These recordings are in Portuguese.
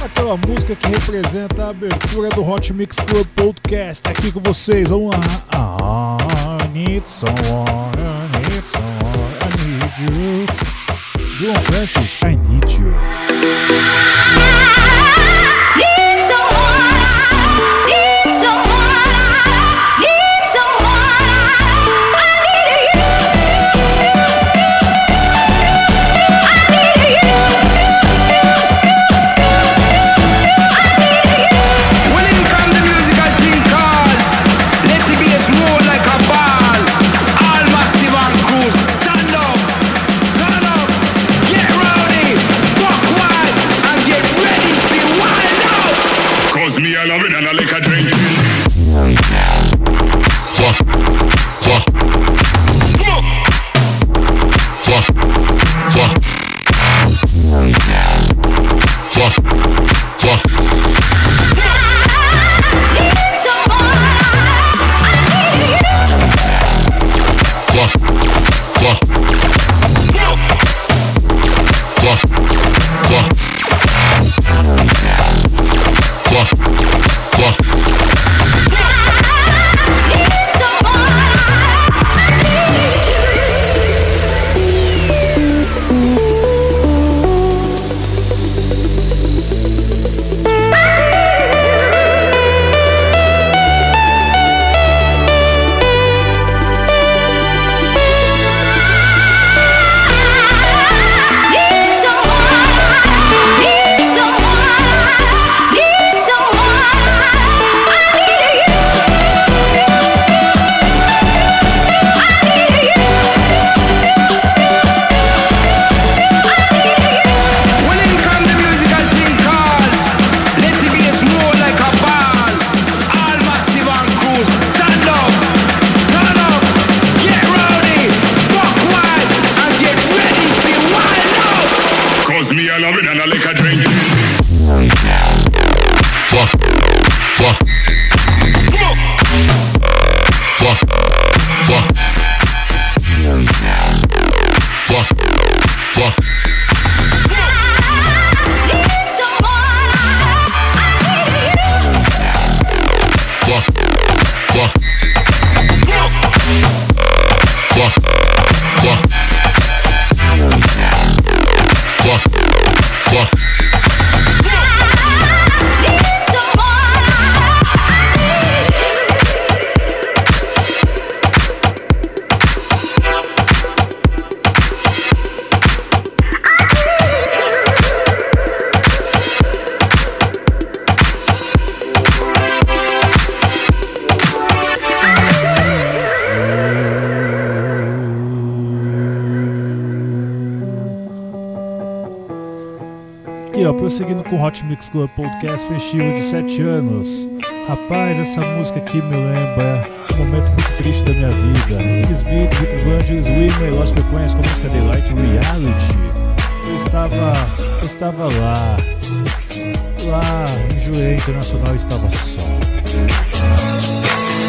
Aquela música que representa a abertura do Hot Mix Club Podcast. Tá aqui com vocês, vamos lá. I need someone, I need someone, I need you. John Francis, I need you. Mix Club Podcast festivo de 7 anos. Rapaz, essa música aqui me lembra um momento muito triste da minha vida. Eles Vitor, Vitor Vangelis, Lost Frequency com a música Daylight Reality. Eu estava, eu estava lá. Lá, em Jurei Internacional, estava só.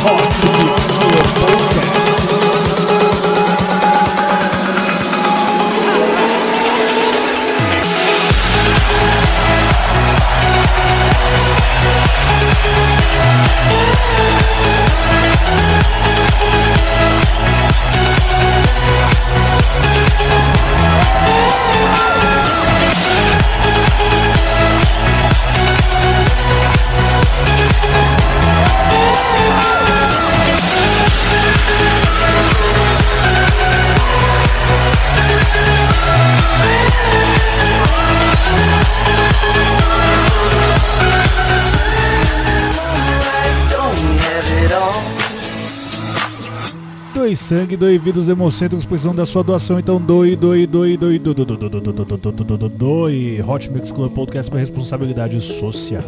Hard to do. Doe sangue, doe vida, os hemocentros precisam da sua doação, então doe, doe, doe, doe, doe, doe, doe, doe. Hot Mix Club Podcast para responsabilidade social.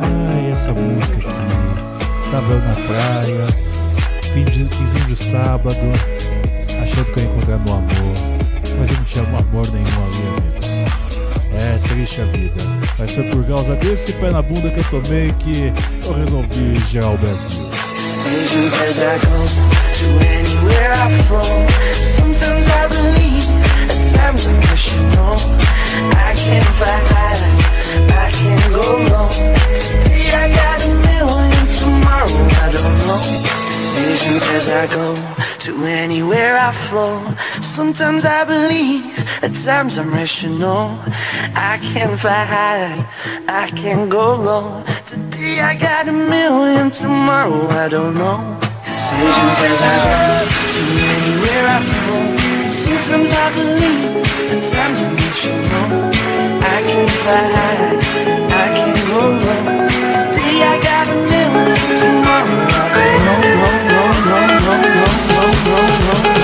Ai, essa música aqui. Tava eu na praia, fim de, sábado, achando que eu ia encontrar meu amor, mas eu não tinha amor nenhum ali, amigos. É triste a vida, mas foi por causa desse pé na bunda que eu tomei que eu resolvi gerar o Brasil. Decisions as I go to anywhere I flow. Sometimes I believe, at times I wish you know. I can fly high, I can go low. Today I got a million, tomorrow I don't know. Visions as I go to anywhere I flow. Sometimes I believe, at times I'm rational. I can fly high, I can go low. Today I got a million, tomorrow I don't know. Decisions as I go to anywhere I flow. Sometimes I believe, at times I'm rational. I can fly high, I can go low. Today I got a million, tomorrow I don't know. No, no, no, no, no, no, no, no, no, no,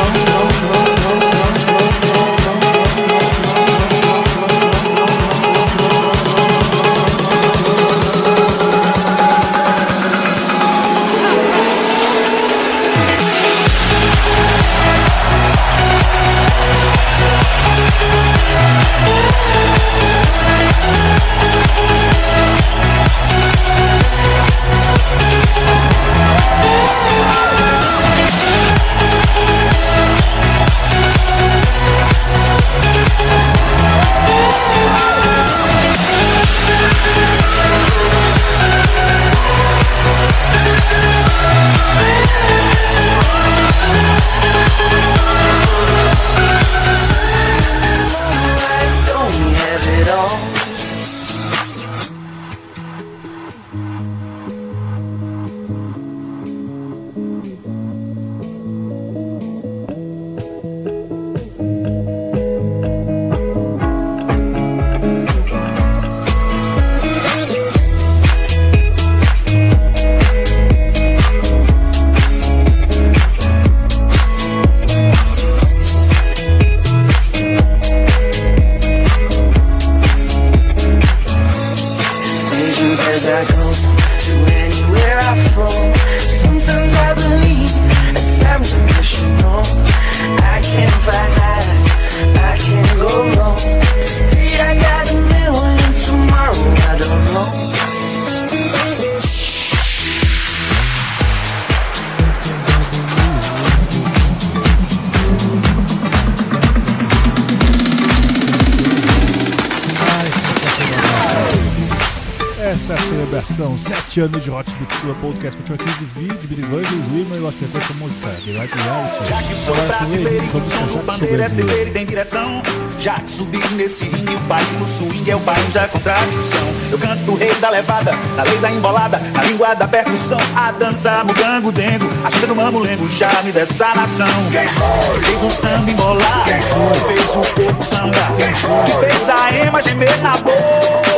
20 anos de Hot Mix Club Podcast com aqui Kiss, Vid, Billy Evangelist, Wilmer e Lost Frequência Música. Delight Reality. Já que sou brasileiro, o som do bandeiro é celeiro e tem direção. Já que subir nesse ringue, o país do swing é o país da contradição. Eu canto o rei da levada, na lei da embolada, na língua da percussão. A dança, mugango, dengo, a chica do mamulengo, o charme dessa nação. Quem foi? Fez o samba embolar, Quem foi? fez o corpo samba, Quem foi? fez a ema gemer na boca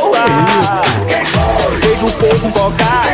com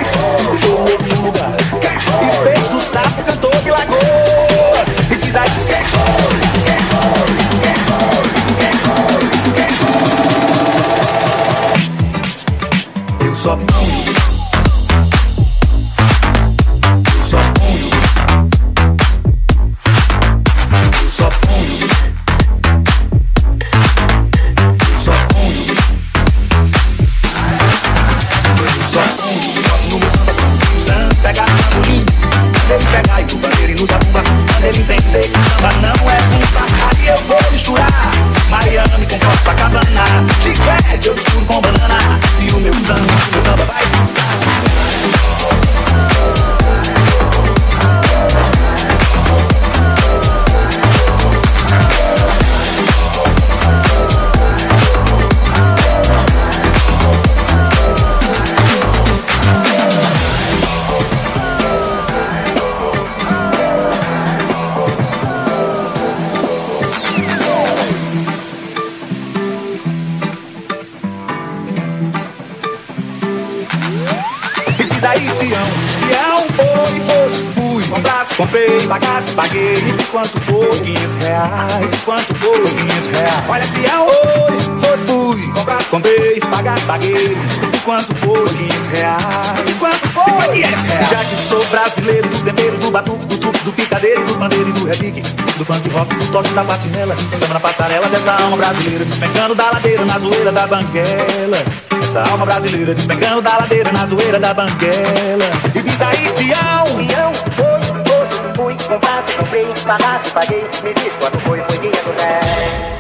brasileira despencando da ladeira na zoeira da banguela. Essa alma brasileira despencando da ladeira na zoeira da banguela. E diz aí, Tião! Tião, foi, foi, fui, comprado, comprei, pagado, paguei, me diz quando foi, foi guia do 10.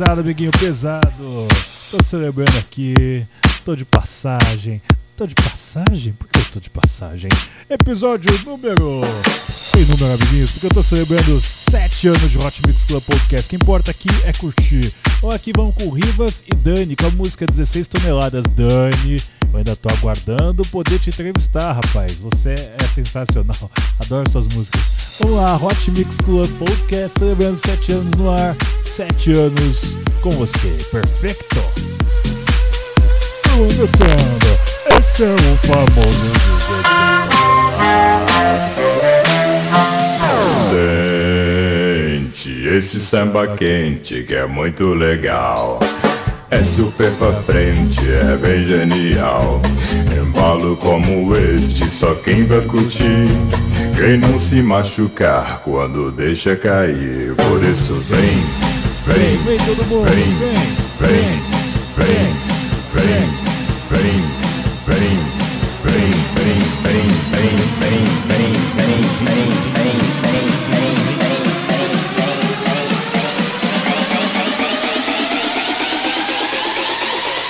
Pesado, amiguinho, pesado. Tô celebrando aqui. Tô de passagem. Tô de passagem? Por que eu tô de passagem? Episódio número. Tem número, amiguinhos? Porque eu tô celebrando 7 anos de Hot Mix Club Podcast. O que importa aqui é curtir. Então aqui vamos com Rivas e Dani com a música 16 toneladas. Dani, eu ainda tô aguardando poder te entrevistar, rapaz. Você é sensacional. Adoro suas músicas. Vamos lá, Hot Mix Club Podcast, celebrando 7 anos no ar. 7 anos com você. Perfeito. Dançando. Esse é o famoso 16. Sente esse samba quente que é muito legal. É super pra frente, é bem genial. Embalo como este, só quem vai curtir. Quem não se machucar quando deixa cair. Por isso vem, vem, Vem todo mundo, vem, vem, vem, vem, vem, vem, vem, vem, vem, vem, vem, vem, vem, vem, vem, vem.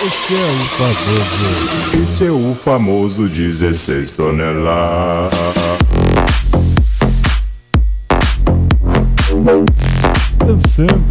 Esse é o famoso. Esse é o famoso 16 toneladas. Dançando.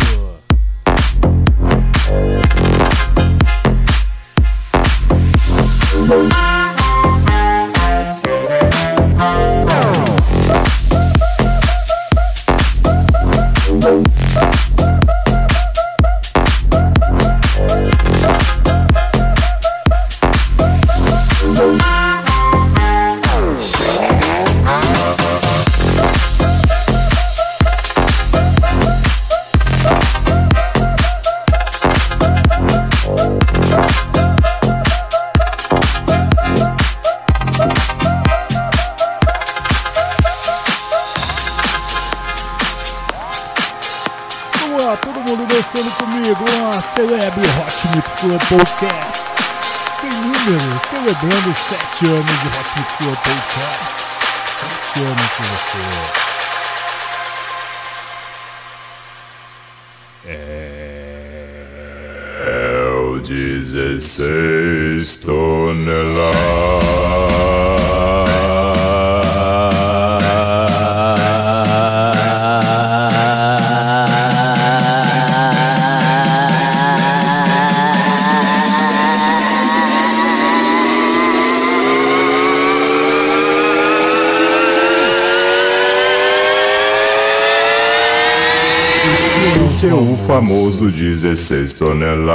Lá, todo mundo dançando comigo. Lá, celebre Hot Mix Club Podcast. Sem número, celebrando 7 anos de Hot Mix Club Podcast. 7 anos com você. É o 16 Esse famoso 16 toneladas.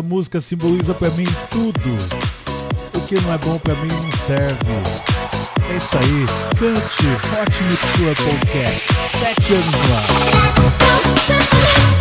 Essa música simboliza pra mim tudo. O que não é bom pra mim não serve. É isso aí. Cante Hot Mix Club Podcast. Sete anos no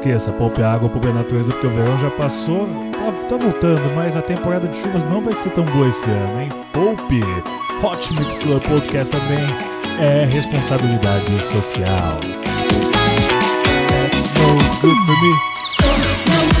esqueça, poupe água, poupe a natureza, porque o verão já passou. Tá, tá voltando, mas a temporada de chuvas não vai ser tão boa esse ano, hein? Poupe! Hot Mix Club Podcast também é responsabilidade social. That's no good for me.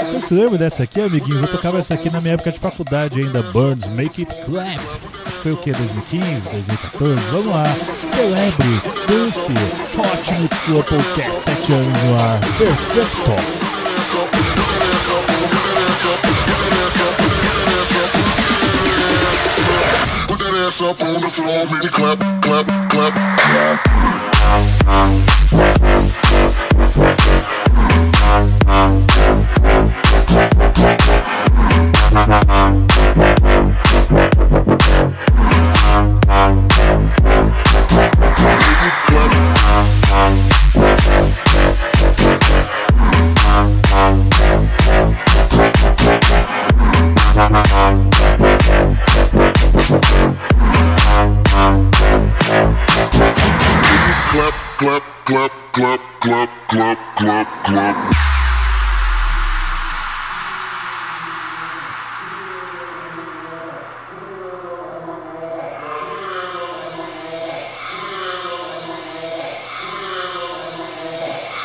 Você se lembra dessa aqui, amiguinhos? Eu tocava essa aqui na minha época de faculdade ainda. Burns, Make It Clap. Foi o que? 2015, 2014? Vamos lá. Celebre, dance, Hot Mix Club Podcast, 7 anos no ar. Perfeito. Put that ass up on the floor, it clap, clap, clap. Clap, clap, clap, clap, clap, clap, clap, clap.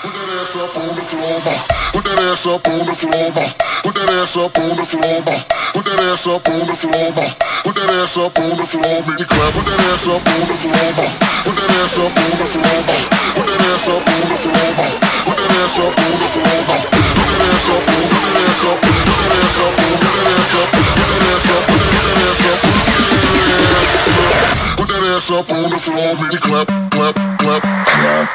Put that ass up on the floor, ma. Put that ass up on the floor, ma. Put that ass up on the floor, ma. Put that ass up on the floor, ma. Put that ass up on the floor, make it clap. Put that ass up on the floor, ma. Put that ass up on the floor, ma. Put that ass up on the floor, ma. Put that ass up on the floor, ma. Put that ass up, put that ass up, put that ass up, put that ass up, put that ass up, put that ass up, put that ass up. On the floor, make it clap, clap, clap, clap.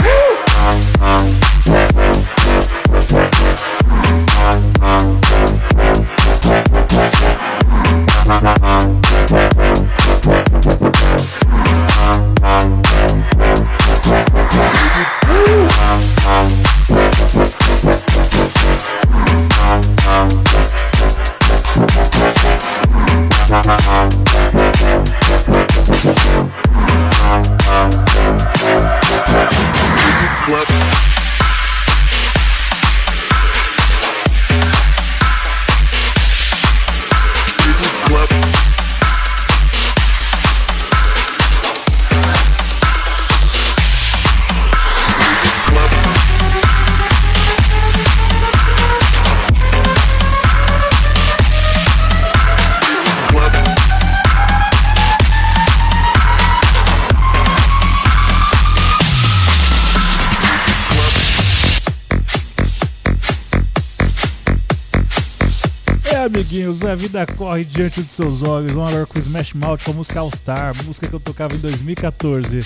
a vida corre diante dos seus olhos. Vamos agora com Smash Mouth com a música All Star, música que eu tocava em 2014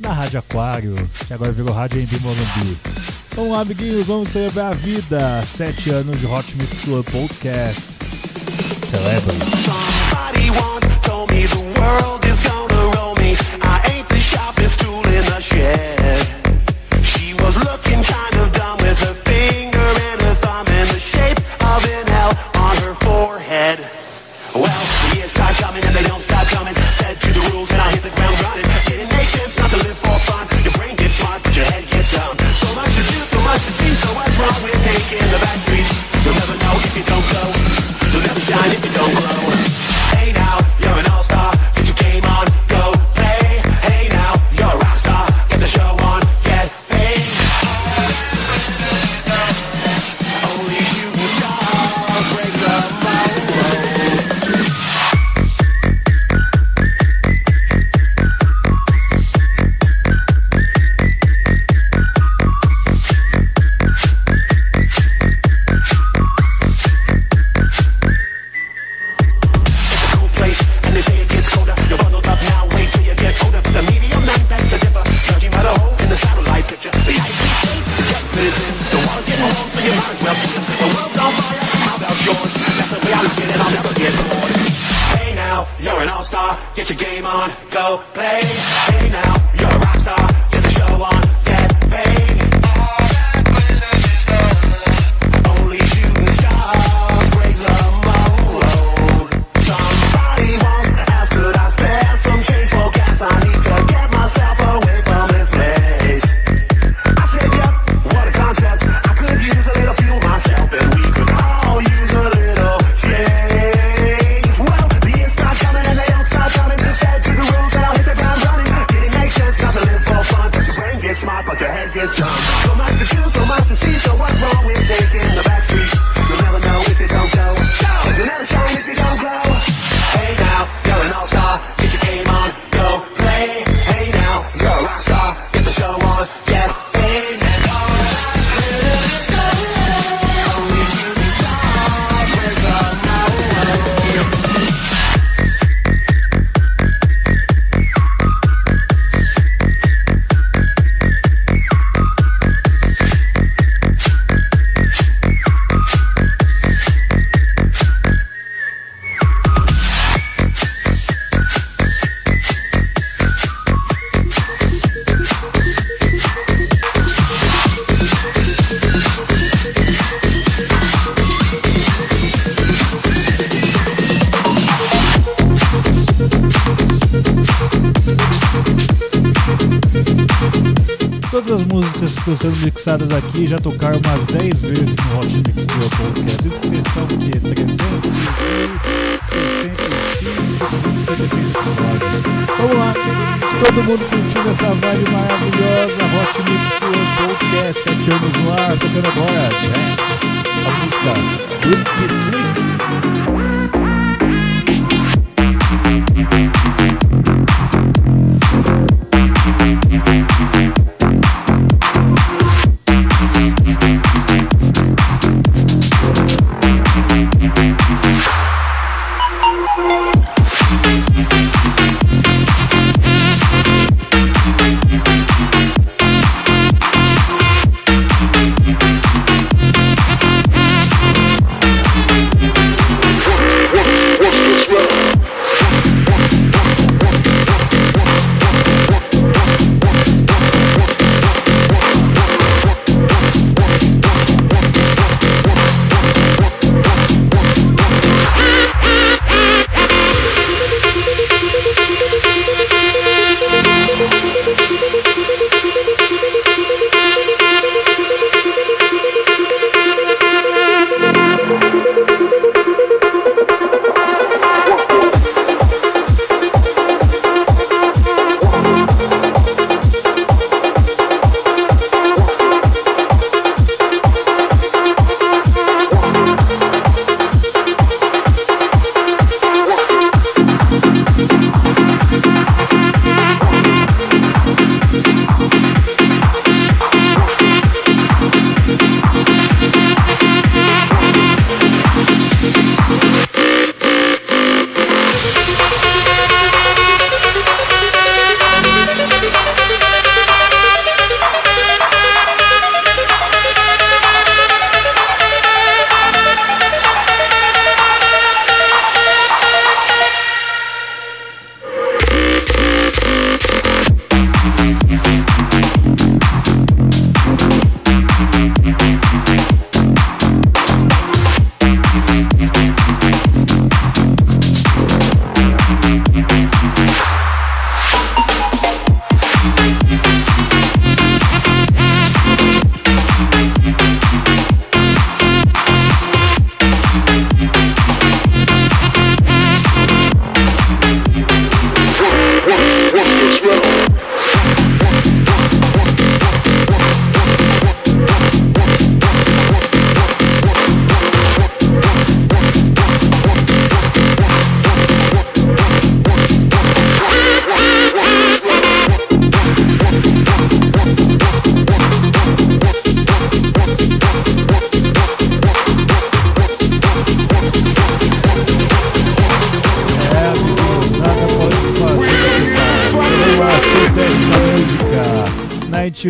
na Rádio Aquário, que agora virou Rádio Embi Morumbi. Vamos lá, amiguinhos, vamos celebrar a vida. Sete anos de Hot Mix Club Podcast. Celebre. mixadas aqui já tocaram umas 10 vezes no Hot Mix Club Podcast. Isso especial 365 Vamos lá, todo mundo curtindo essa vibe maravilhosa. Hot Mix Club Podcast, 7 anos no ar, tocando agora. Né? A música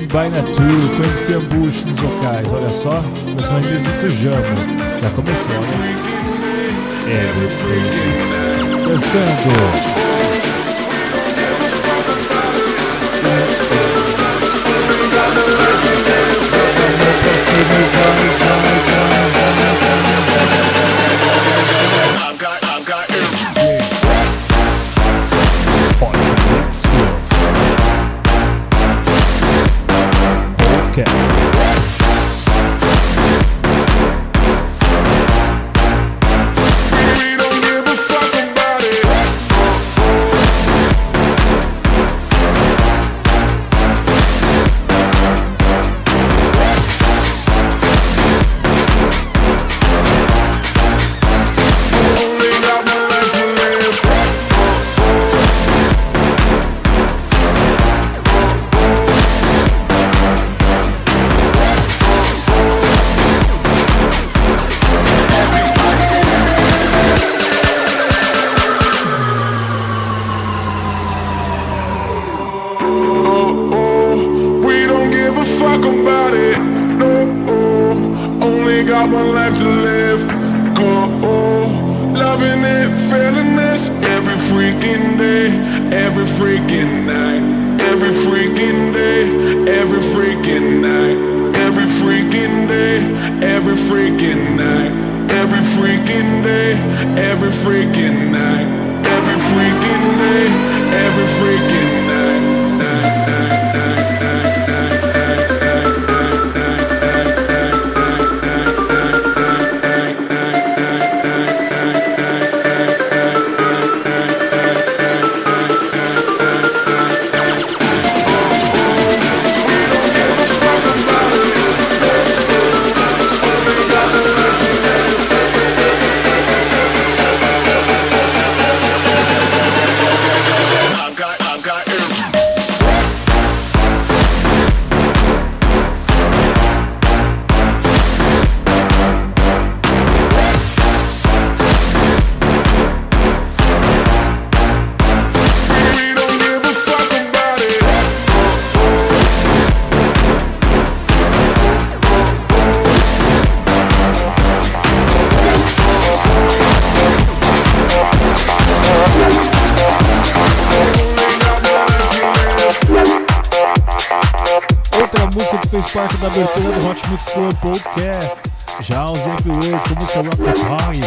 By Nature, conhecer nos locais. Olha só, os amigos do Jamo. Já começou, né? É, é, é. Dançando. It. No, only got one life to live. Go, loving it, feeling this every freaking day, every freaking night, every freaking day, every freaking night, every freaking day, every freaking night, every freaking day, every freaking night, every freaking day, every freaking night, do Club Podcast. Jaws e Upload com a Rock Pine.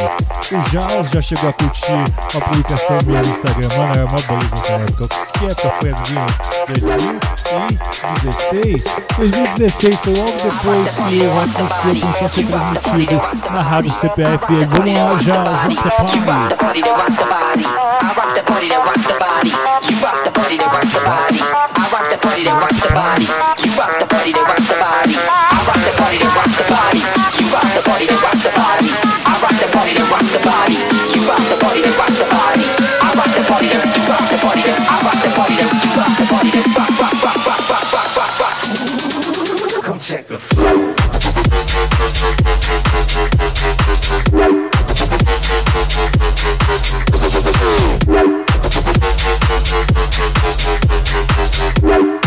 O Jaws já chegou a curtir a publicação no Instagram. Mano, era uma beleza nessa época. O que época foi, adivinha? 2016? 2016 foi logo depois que o Mix Club começou a ser transmitido na rádio CPFM. Vamos lá, Jaws, Rock You rock the rock the body. Rock rock that rocks the body. You rock the party that rocks the body. I rock the party that rocks the body. You rock the party that rocks the body. I rock the party that rocks the body. You rock the party that rocks the body. I rock the party that you rock the party that I rock the party that you rock the party that rock rock rock rock rock rock rock rock. Come check the flow. Come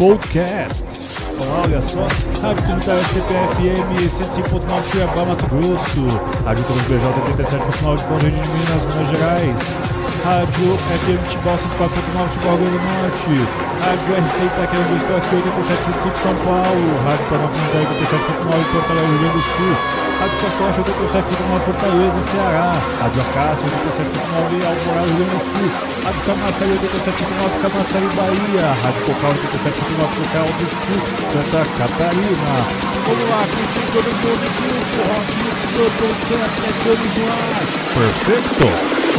Podcast. Olha só, Rádio Comunitária CPFM 105.9 Cuiabá, Mato Grosso, Rádio Transbj 87.9 de de Minas, Minas Gerais, Rádio FM Tibau 104.9 Tibau Rio do Norte, Rádio RC Itaquera do Estoque 87.5 São Paulo, Rádio Comunitária 87.9 Porto Alegre, Rio Grande do Sul, Rádio Costa Rocha 87.9 Fortaleza, Ceará, Rádio Acácia 87.9 Alvorada, Rio Grande do Sul, Rádio Camaçari 87.9 Camaçari, Bahia, Rádio Cocal 87.9 Cocal do Sul, Santa Catarina. Vamos lá, curtir todo mundo junto, Rock Mix Club Podcast, estamos no ar. Perfeito!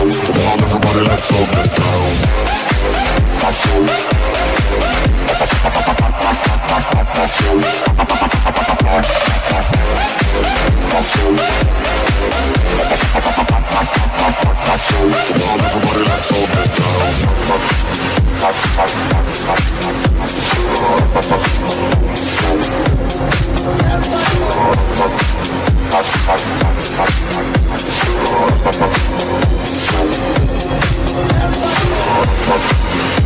Come on, everybody, let's get down. Fuck.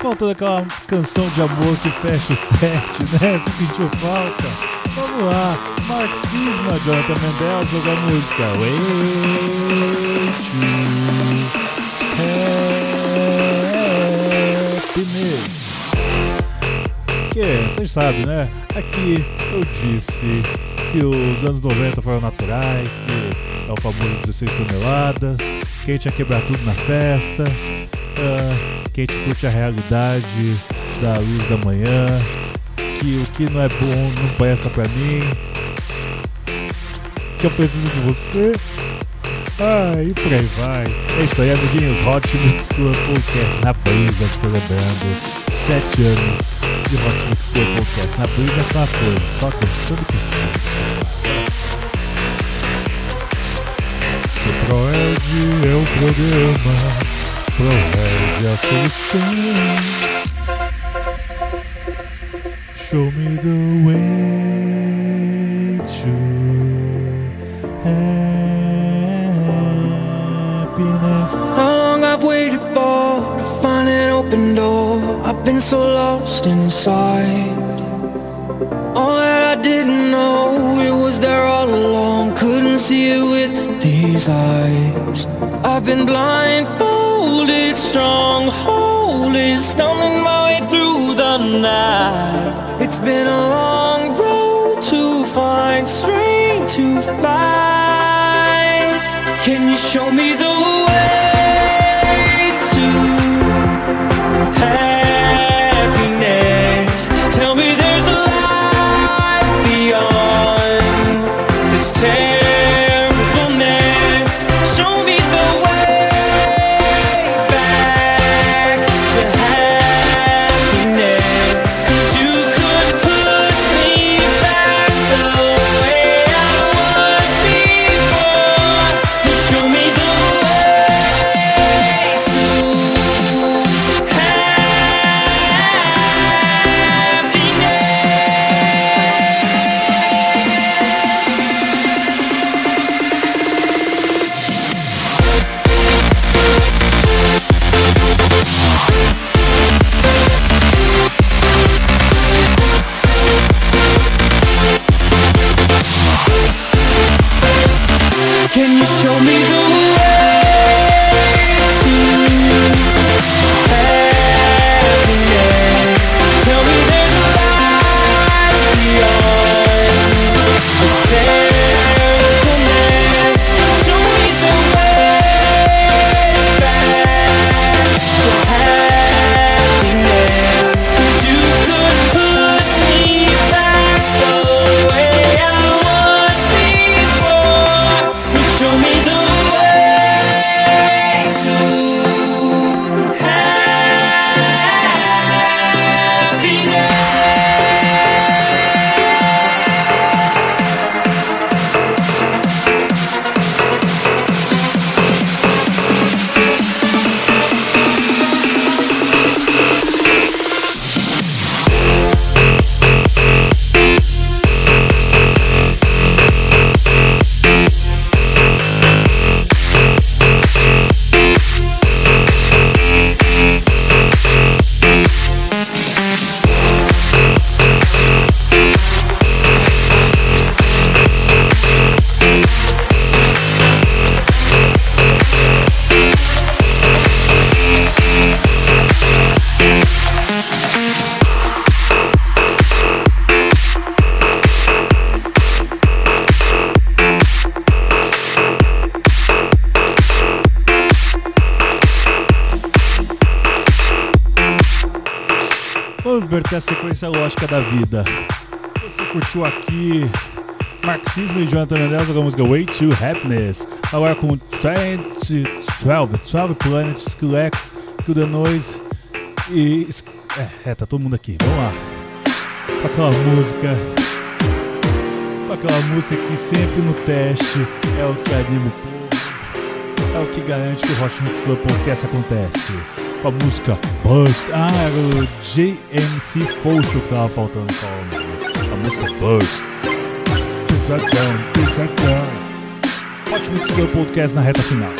Faltando aquela canção de amor que fecha o set, né? Você sentiu falta? Lá, Marxismo, Jonathan Mendel, joga a música. Way to happiness. Que vocês sabem, né? Aqui eu disse que os anos 90 foram naturais, que é o famoso 16 toneladas, que a gente ia quebrar tudo na festa, ah, que a gente curte a realidade da luz da manhã, que o que não é bom não presta pra mim, que eu preciso de você. Ah, e por aí vai. É isso aí, amiguinhos. Hot Mix Club Podcast na brisa, celebrando 7 anos de Hot Mix Club Podcast. Na brisa só coisa, só cantando que O Proerd é o programa, Proerd é a solução. Show me the way to happiness. How long I've waited for to find an open door. I've been so lost inside. All that I didn't know, it was there all along. Couldn't see it with these eyes. I've been blindfolded, strongholded, stumbling my way through the night. Been a long road to find strength to fight. Can you show me the way inverter a sequência lógica da vida. Você curtiu aqui Marxismo e Jonathan Mendes com a música Way to Happiness. Agora com 20, 12, 12 Planets, Skillex, Kill the Noise e. É, é, tá todo mundo aqui. Vamos lá. Com aquela música. Com aquela música que sempre no teste é o que anima o povo. É o que garante que o Hot Mix Club Podcast acontece. Com a música Burst. Ah, era o JMC Focho que tava faltando falar. A música Burst. Pesadão, pesadão. Hot Mix Club Podcast na reta final.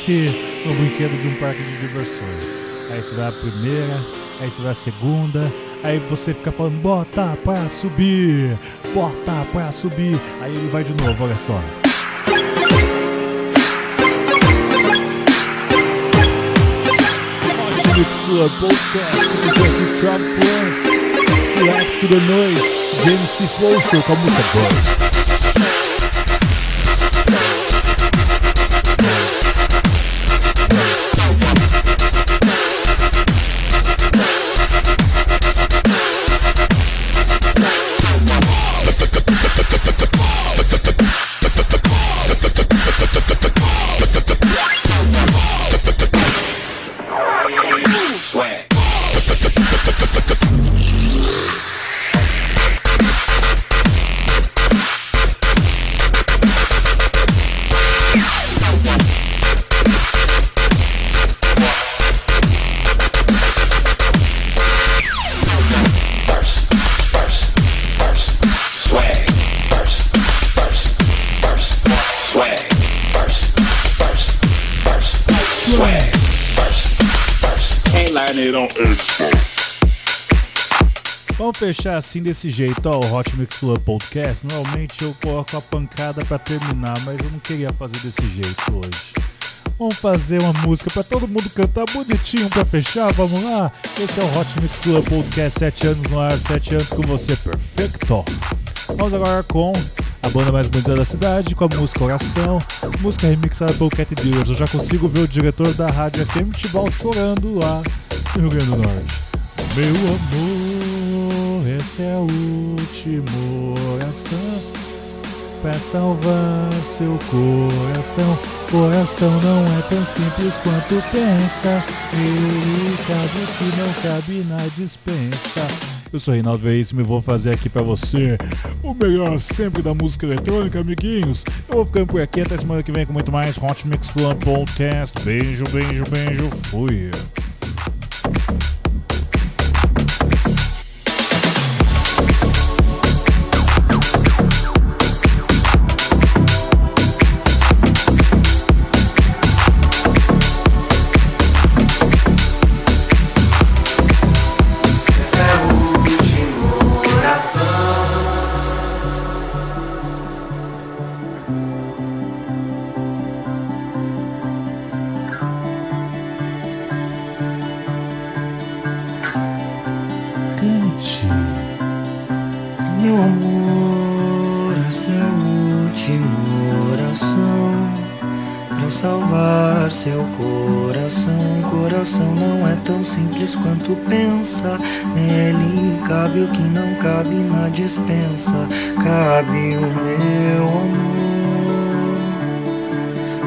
Fosse um brinquedo de um parque de diversões. Aí você vai a primeira, aí você vai a segunda, aí você fica falando, bota pra subir, bota pra subir. Aí ele vai de novo, olha só. Club Podcast, com o Trump Plants, Skillex to. Vamos fechar assim desse jeito, ó, o Hot Mix Club Podcast. Normalmente eu coloco a pancada pra terminar, mas eu não queria fazer desse jeito hoje. Vamos fazer uma música pra todo mundo cantar bonitinho pra fechar, vamos lá? Esse é o Hot Mix Club Podcast, 7 anos no ar, 7 anos com você, perfeito! Vamos agora com a banda mais bonita da cidade, com a música Oração, música remixada pelo Cat Dealers. Eu já consigo ver o diretor da rádio FM Tibau chorando lá no Rio Grande do Norte. Meu amor, essa é a última oração Pra salvar seu coração Coração não é tão simples quanto pensa Ele cabe que não cabe na dispensa Eu sou Reinaldo Veríssimo e vou fazer aqui pra você O melhor sempre da música eletrônica, amiguinhos. Eu vou ficando por aqui até semana que vem com muito mais Hot Mix Club Podcast. Beijo, beijo, beijo, fui seu coração. Coração não é tão simples quanto pensa Nele cabe o que não cabe na dispensa. Cabe o meu amor.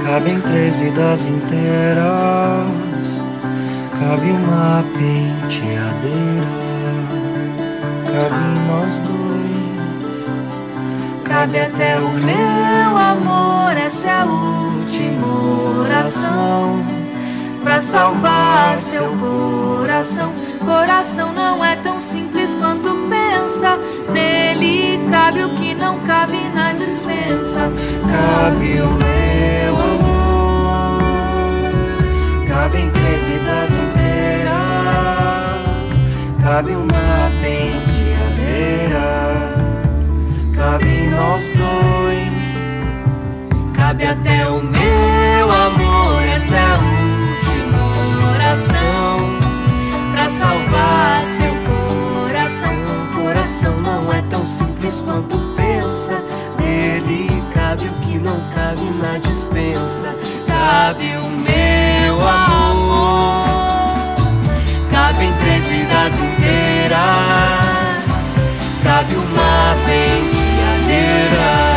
Cabem três vidas inteiras. Cabe uma penteadeira. Cabe nós dois. Cabe até o meu amor, essa é a última oração. Pra salvar seu coração. Coração não é tão simples quanto pensa. Nele cabe o que não cabe na dispensa. Cabe o meu amor Cabem três vidas inteiras Cabe uma penteadeira Cabe sabe até o meu amor. Essa é a última oração para salvar seu coração. O coração não é tão simples quanto pensa. Nele cabe o que não cabe na dispensa. Cabe o meu amor. cabe em três vidas inteiras. Cabe uma penteadeira.